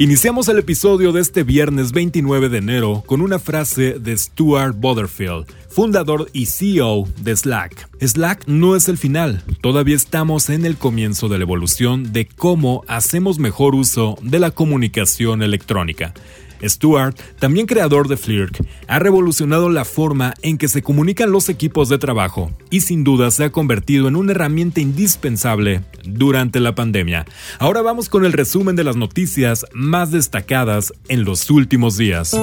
Iniciamos el episodio de este viernes 29 de enero con una frase de Stuart Butterfield, fundador y CEO de Slack. Slack no es el final, todavía estamos en el comienzo de la evolución de cómo hacemos mejor uso de la comunicación electrónica. Stuart, también creador de Flirk, ha revolucionado la forma en que se comunican los equipos de trabajo y sin duda se ha convertido en una herramienta indispensable durante la pandemia. Ahora vamos con el resumen de las noticias más destacadas en los últimos días.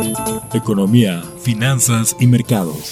Economía, finanzas y mercados.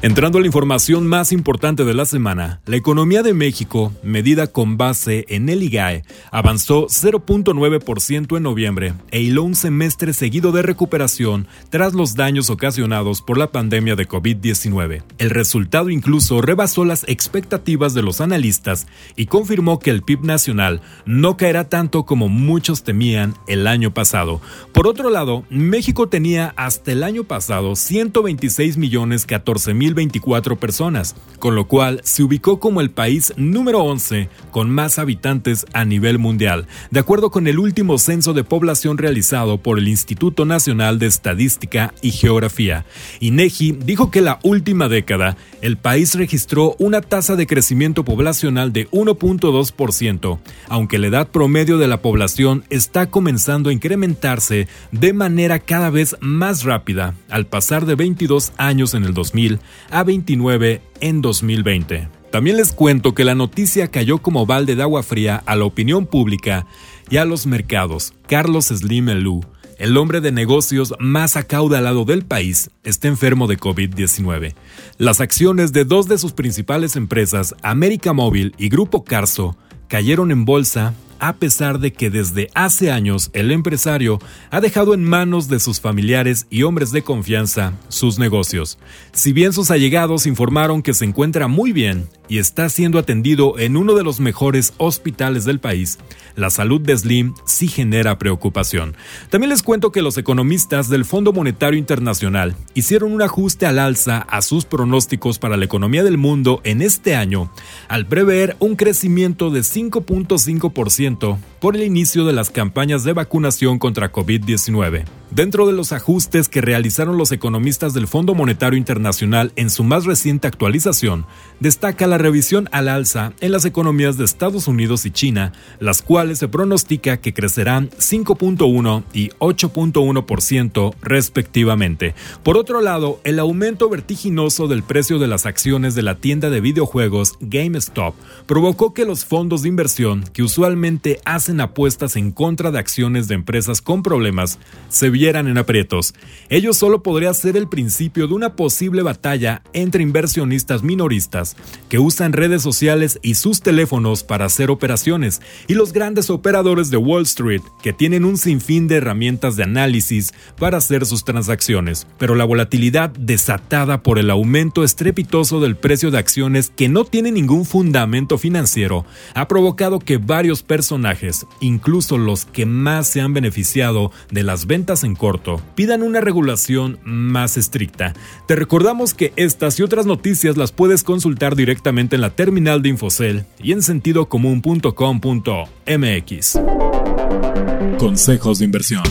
Entrando a la información más importante de la semana, la economía de México, medida con base en el IGAE, avanzó 0.9% en noviembre e hiló un semestre seguido de recuperación tras los daños ocasionados por la pandemia de COVID-19. El resultado incluso rebasó las expectativas de los analistas y confirmó que el PIB nacional no caerá tanto como muchos temían el año pasado. Por otro lado, México tenía hasta el año pasado 126 millones 14 mil 24 personas, con lo cual se ubicó como el país número 11 con más habitantes a nivel mundial, de acuerdo con el último censo de población realizado por el Instituto Nacional de Estadística y Geografía. INEGI dijo que la última década el país registró una tasa de crecimiento poblacional de 1.2%, aunque la edad promedio de la población está comenzando a incrementarse de manera cada vez más rápida, al pasar de 22 años en el 2000 a 29 en 2020. También les cuento que la noticia cayó como balde de agua fría a la opinión pública y a los mercados. Carlos Slim Elú, el hombre de negocios más acaudalado del país, está enfermo de COVID-19. Las acciones de dos de sus principales empresas, América Móvil y Grupo Carso, cayeron en bolsa a pesar de que desde hace años el empresario ha dejado en manos de sus familiares y hombres de confianza sus negocios. Si bien sus allegados informaron que se encuentra muy bien y está siendo atendido en uno de los mejores hospitales del país, la salud de Slim sí genera preocupación. También les cuento que los economistas del Fondo Monetario Internacional hicieron un ajuste al alza a sus pronósticos para la economía del mundo en este año, al prever un crecimiento de 5.5% por el inicio de las campañas de vacunación contra COVID-19. Dentro de los ajustes que realizaron los economistas del Fondo Monetario Internacional en su más reciente actualización, destaca la revisión al alza en las economías de Estados Unidos y China, las cuales se pronostica que crecerán 5.1 y 8.1% respectivamente. Por otro lado, el aumento vertiginoso del precio de las acciones de la tienda de videojuegos GameStop provocó que los fondos de inversión, que usualmente hacen apuestas en contra de acciones de empresas con problemas, se vieran en aprietos. Ello solo podría ser el principio de una posible batalla entre inversionistas minoristas que usan redes sociales y sus teléfonos para hacer operaciones y los grandes operadores de Wall Street que tienen un sinfín de herramientas de análisis para hacer sus transacciones. Pero la volatilidad desatada por el aumento estrepitoso del precio de acciones que no tiene ningún fundamento financiero ha provocado que varios personajes, incluso los que más se han beneficiado de las ventas en en corto, pidan una regulación más estricta. Te recordamos que estas y otras noticias las puedes consultar directamente en la terminal de Infocel y en sentidocomún.com.mx. Consejos de inversión.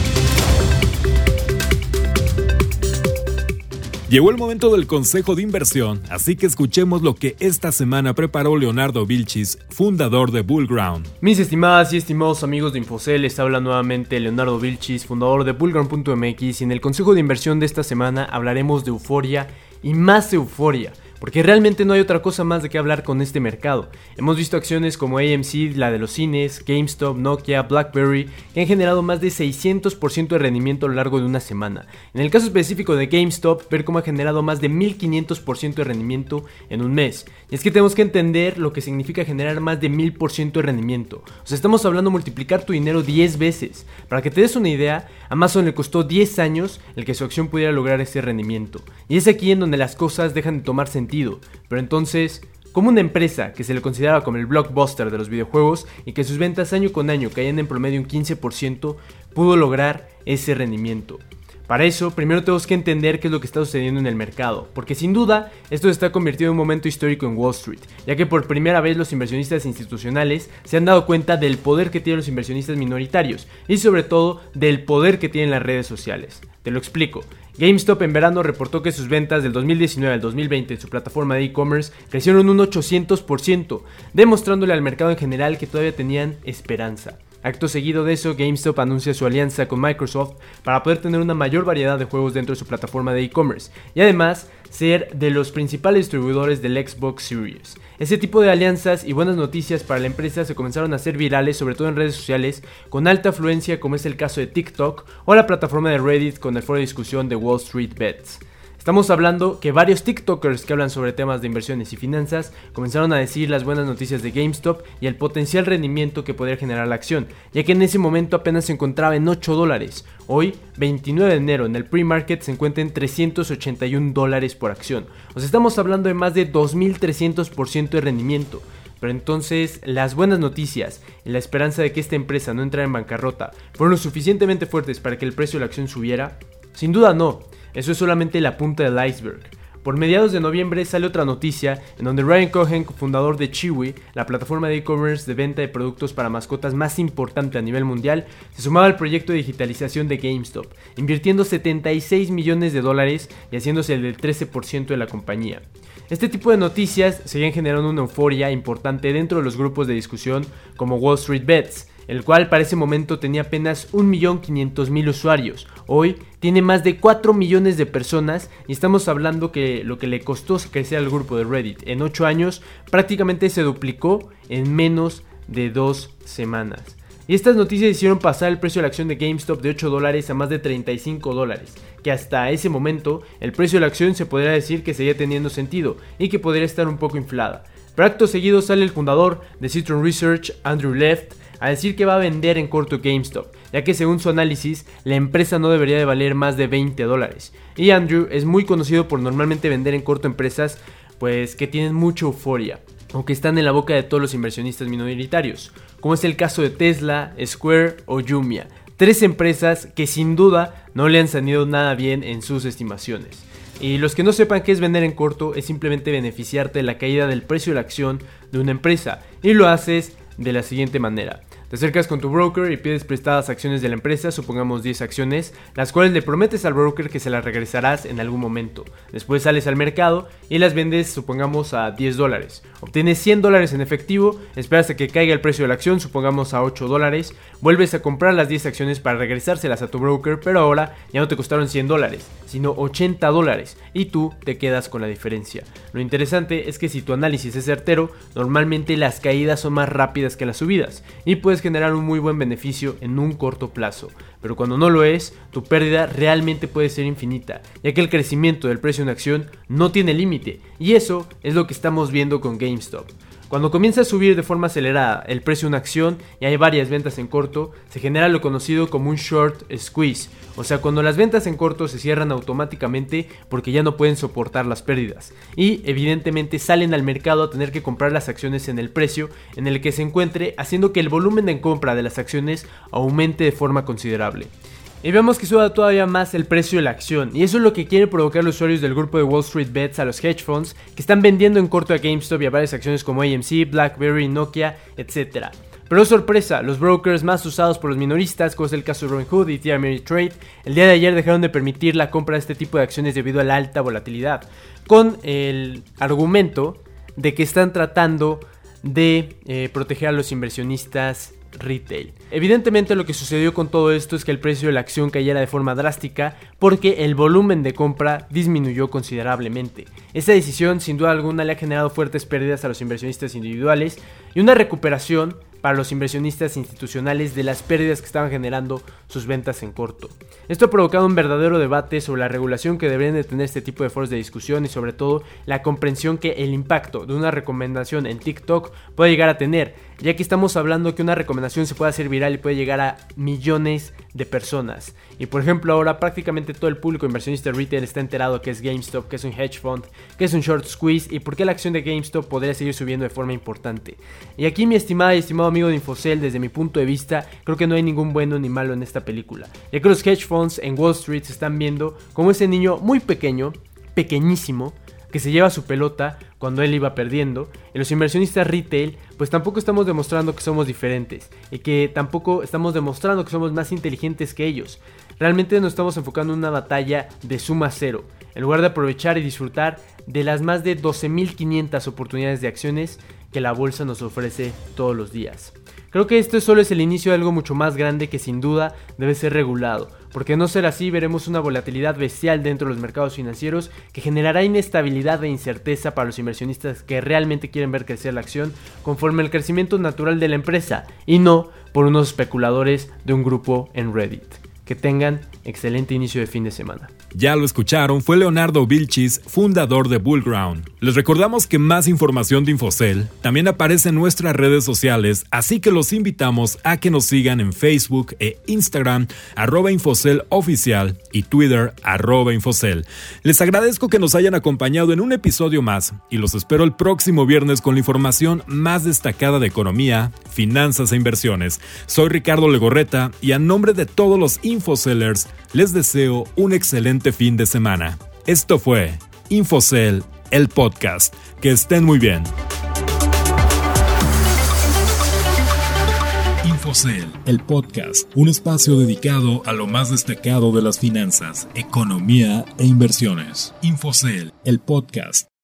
Llegó el momento del consejo de inversión, así que escuchemos lo que esta semana preparó Leonardo Vilchis, fundador de Bullground. Mis estimadas y estimados amigos de Infocel, les habla nuevamente Leonardo Vilchis, fundador de Bullground.mx y en el consejo de inversión de esta semana hablaremos de euforia y más euforia porque realmente no hay otra cosa más de qué hablar con este mercado. Hemos visto acciones como AMC, la de los cines, GameStop, Nokia, BlackBerry, que han generado más de 600% de rendimiento a lo largo de una semana. En el caso específico de GameStop, ver cómo ha generado más de 1500% de rendimiento en un mes. Y es que tenemos que entender lo que significa generar más de 1000% de rendimiento. O sea, estamos hablando de multiplicar tu dinero 10 veces. Para que te des una idea, Amazon le costó 10 años el que su acción pudiera lograr ese rendimiento. Y es aquí en donde las cosas dejan de tomar sentido. Pero entonces, como una empresa que se le consideraba como el blockbuster de los videojuegos y que sus ventas año con año caían en promedio un 15%, pudo lograr ese rendimiento. Para eso, primero tenemos que entender qué es lo que está sucediendo en el mercado, porque sin duda esto se está convirtiendo en un momento histórico en Wall Street, ya que por primera vez los inversionistas institucionales se han dado cuenta del poder que tienen los inversionistas minoritarios y sobre todo del poder que tienen las redes sociales. Te lo explico. GameStop en verano reportó que sus ventas del 2019 al 2020 en su plataforma de e-commerce crecieron un 800%, demostrándole al mercado en general que todavía tenían esperanza. Acto seguido de eso, GameStop anuncia su alianza con Microsoft para poder tener una mayor variedad de juegos dentro de su plataforma de e-commerce y además ser de los principales distribuidores del Xbox Series. Ese tipo de alianzas y buenas noticias para la empresa se comenzaron a hacer virales, sobre todo en redes sociales, con alta afluencia como es el caso de TikTok o la plataforma de Reddit con el foro de discusión de Wall Street Bets. Estamos hablando que varios TikTokers que hablan sobre temas de inversiones y finanzas comenzaron a decir las buenas noticias de GameStop y el potencial rendimiento que podría generar la acción, ya que en ese momento apenas se encontraba en 8 dólares. Hoy, 29 de enero, en el pre-market se encuentra en 381 dólares por acción. O sea, estamos hablando de más de 2.300% de rendimiento. Pero entonces las buenas noticias y la esperanza de que esta empresa no entrara en bancarrota fueron lo suficientemente fuertes para que el precio de la acción subiera? Sin duda no. Eso es solamente la punta del iceberg. Por mediados de noviembre sale otra noticia en donde Ryan Cohen, fundador de Chewy, la plataforma de e-commerce de venta de productos para mascotas más importante a nivel mundial, se sumaba al proyecto de digitalización de GameStop, invirtiendo 76 millones de dólares y haciéndose el del 13% de la compañía. Este tipo de noticias seguían generando una euforia importante dentro de los grupos de discusión como Wall Street Bets, el cual para ese momento tenía apenas 1.500.000 usuarios. Hoy tiene más de 4 millones de personas y estamos hablando que lo que le costó crecer al grupo de Reddit en 8 años prácticamente se duplicó en menos de 2 semanas. Y estas noticias hicieron pasar el precio de la acción de GameStop de 8 dólares a más de 35 dólares, que hasta ese momento el precio de la acción se podría decir que seguía teniendo sentido y que podría estar un poco inflada. Pero acto seguido sale el fundador de Citron Research, Andrew Left, a decir que va a vender en corto GameStop, ya que según su análisis, la empresa no debería de valer más de 20 dólares. Y Andrew es muy conocido por normalmente vender en corto empresas pues que tienen mucha euforia, o que están en la boca de todos los inversionistas minoritarios, como es el caso de Tesla, Square o Jumia, tres empresas que sin duda no le han salido nada bien en sus estimaciones. Y los que no sepan qué es vender en corto es simplemente beneficiarte de la caída del precio de la acción de una empresa y lo haces de la siguiente manera. Te acercas con tu broker y pides prestadas acciones de la empresa, supongamos 10 acciones, las cuales le prometes al broker que se las regresarás en algún momento. Después sales al mercado y las vendes, supongamos, a 10 dólares. Obtienes 100 dólares en efectivo, esperas a que caiga el precio de la acción, supongamos a 8 dólares, vuelves a comprar las 10 acciones para regresárselas a tu broker, pero ahora ya no te costaron 100 dólares, sino 80 dólares, y tú te quedas con la diferencia. Lo interesante es que si tu análisis es certero, normalmente las caídas son más rápidas que las subidas, y generar un muy buen beneficio en un corto plazo, pero cuando no lo es, tu pérdida realmente puede ser infinita, ya que el crecimiento del precio una acción no tiene límite, y eso es lo que estamos viendo con GameStop. Cuando comienza a subir de forma acelerada el precio de una acción y hay varias ventas en corto, se genera lo conocido como un short squeeze, o sea, cuando las ventas en corto se cierran automáticamente porque ya no pueden soportar las pérdidas y evidentemente salen al mercado a tener que comprar las acciones en el precio en el que se encuentre, haciendo que el volumen de compra de las acciones aumente de forma considerable. Y vemos que suba todavía más el precio de la acción, y eso es lo que quiere provocar los usuarios del grupo de Wall Street Bets a los hedge funds que están vendiendo en corto a GameStop y a varias acciones como AMC, BlackBerry, Nokia, etc. Pero sorpresa, los brokers más usados por los minoristas, como es el caso de Robinhood y TMR Trade, el día de ayer dejaron de permitir la compra de este tipo de acciones debido a la alta volatilidad, con el argumento de que están tratando de eh, proteger a los inversionistas retail. Evidentemente lo que sucedió con todo esto es que el precio de la acción cayera de forma drástica porque el volumen de compra disminuyó considerablemente. Esta decisión sin duda alguna le ha generado fuertes pérdidas a los inversionistas individuales y una recuperación para los inversionistas institucionales de las pérdidas que estaban generando sus ventas en corto. Esto ha provocado un verdadero debate sobre la regulación que deberían de tener este tipo de foros de discusión y sobre todo la comprensión que el impacto de una recomendación en TikTok puede llegar a tener, ya que estamos hablando que una recomendación se puede hacer viral y puede llegar a millones de personas. Y por ejemplo ahora prácticamente todo el público inversionista retail está enterado que es GameStop, que es un hedge fund, que es un short squeeze y por qué la acción de GameStop podría seguir subiendo de forma importante. Y aquí mi estimada y estimado amigo de Infocel, desde mi punto de vista, creo que no hay ningún bueno ni malo en esta película. Ya que los hedge funds en Wall Street se están viendo como ese niño muy pequeño, pequeñísimo, que se lleva su pelota cuando él iba perdiendo. Y los inversionistas retail, pues tampoco estamos demostrando que somos diferentes y que tampoco estamos demostrando que somos más inteligentes que ellos. Realmente nos estamos enfocando en una batalla de suma cero, en lugar de aprovechar y disfrutar de las más de 12.500 oportunidades de acciones que la bolsa nos ofrece todos los días. Creo que esto solo es el inicio de algo mucho más grande que sin duda debe ser regulado, porque no ser así veremos una volatilidad bestial dentro de los mercados financieros que generará inestabilidad e incerteza para los inversionistas que realmente quieren ver crecer la acción conforme el crecimiento natural de la empresa y no por unos especuladores de un grupo en Reddit. Que tengan excelente inicio de fin de semana. Ya lo escucharon, fue Leonardo Vilchis, fundador de Bullground. Les recordamos que más información de Infocel también aparece en nuestras redes sociales, así que los invitamos a que nos sigan en Facebook e Instagram, arroba Infocel y Twitter, arroba Infocel. Les agradezco que nos hayan acompañado en un episodio más y los espero el próximo viernes con la información más destacada de economía, finanzas e inversiones. Soy Ricardo Legorreta y a nombre de todos los Infocellers, les deseo un excelente fin de semana. Esto fue Infocel, el podcast. Que estén muy bien. Infocel, el podcast, un espacio dedicado a lo más destacado de las finanzas, economía e inversiones. Infocel, el podcast.